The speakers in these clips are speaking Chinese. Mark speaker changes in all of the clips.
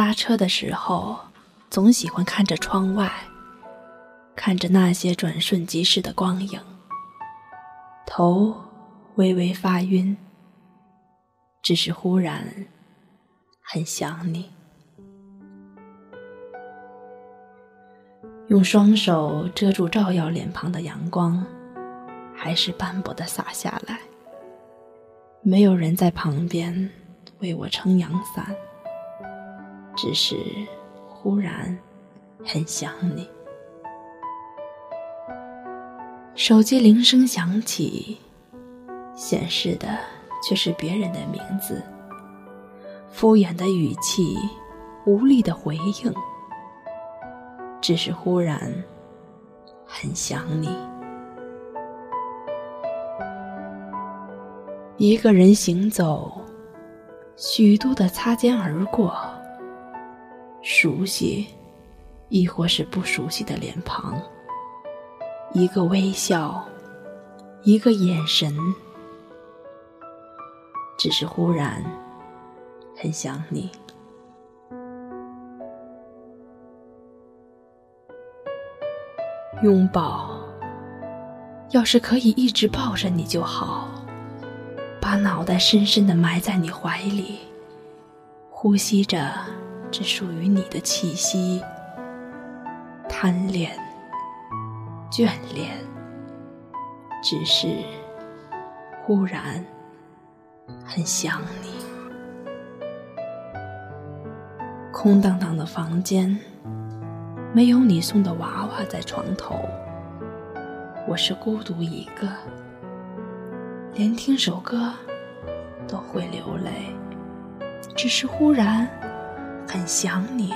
Speaker 1: 搭车的时候，总喜欢看着窗外，看着那些转瞬即逝的光影，头微微发晕。只是忽然很想你，用双手遮住照耀脸庞的阳光，还是斑驳的洒下来。没有人在旁边为我撑阳伞，只是忽然很想你。手机铃声响起，显示的却是别人的名字，敷衍的语气，无力的回应，只是忽然很想你。一个人行走，许多的擦肩而过，熟悉，亦或是不熟悉的脸庞。一个微笑，一个眼神，只是忽然很想你。拥抱，要是可以一直抱着你就好。把脑袋深深的埋在你怀里，呼吸着只属于你的气息，贪恋、眷恋，只是忽然很想你。空荡荡的房间，没有你送的娃娃在床头，我是孤独一个。连听首歌都会流泪，只是忽然很想你，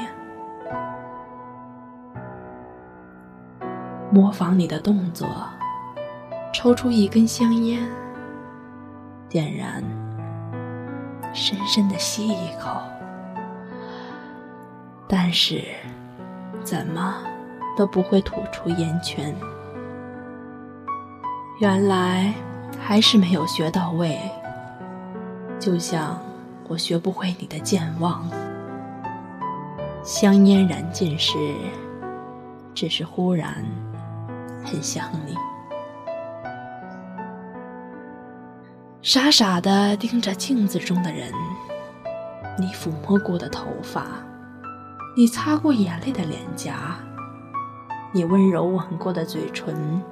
Speaker 1: 模仿你的动作，抽出一根香烟，点燃，深深的吸一口，但是怎么都不会吐出烟圈。原来。还是没有学到位，就像我学不会你的健忘。香烟燃尽时，只是忽然很想你，傻傻的盯着镜子中的人，你抚摸过的头发，你擦过眼泪的脸颊，你温柔吻过的嘴唇，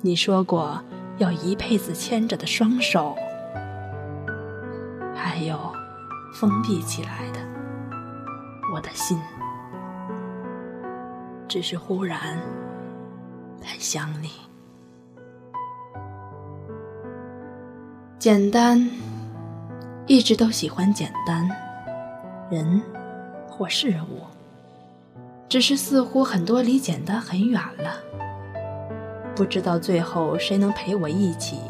Speaker 1: 你说过。要一辈子牵着的双手，还有封闭起来的我的心，只是忽然很想你。简单，一直都喜欢简单，人或事物，只是似乎很多离简单很远了。不知道最后谁能陪我一起，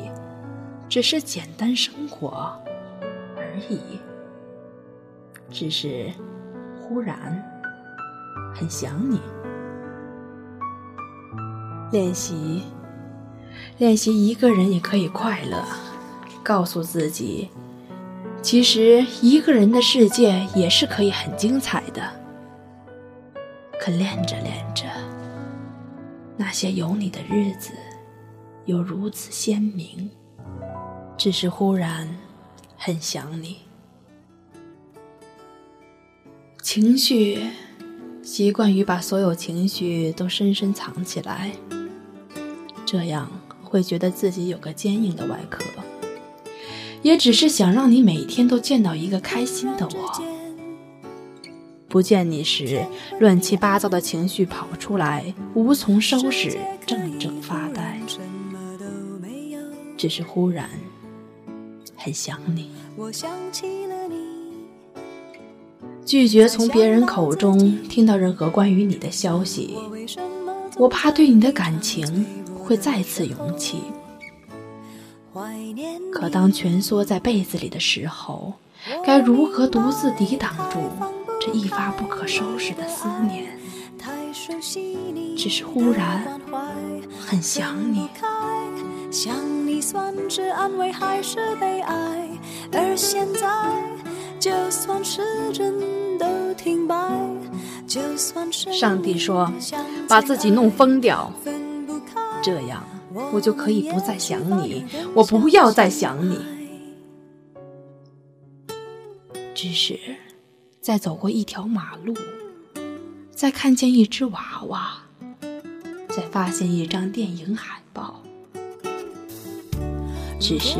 Speaker 1: 只是简单生活而已。只是忽然很想你，练习练习一个人也可以快乐，告诉自己，其实一个人的世界也是可以很精彩的。可练着练着。那些有你的日子，又如此鲜明。只是忽然很想你，情绪习惯于把所有情绪都深深藏起来，这样会觉得自己有个坚硬的外壳。也只是想让你每天都见到一个开心的我。不见你时，乱七八糟的情绪跑出来，无从收拾，怔怔发呆。只是忽然很想你，我想起了拒绝从别人口中听到任何关于你的消息。我怕对你的感情会再次涌起。可当蜷缩在被子里的时候，该如何独自抵挡住？这一发不可收拾的思念，只是忽然很想你。想你算是安慰还是悲哀？而现在，就算是真。上帝说：“把自己弄疯掉，这样我就可以不再想你。我不要再想你。只是在走过一条马路，再看见一只娃娃，再发现一张电影海报，只是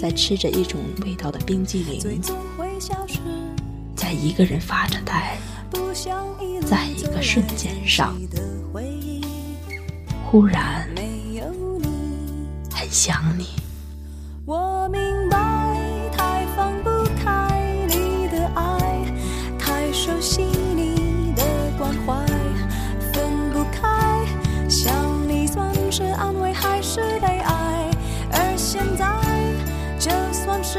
Speaker 1: 在吃着一种味道的冰激凌，在一个人发着呆。”在一个瞬间上，忽然很想你。
Speaker 2: 我明白，太放不开你的爱，太熟悉你的关怀，分不开。想你算是安慰还是悲哀？而现在，就算时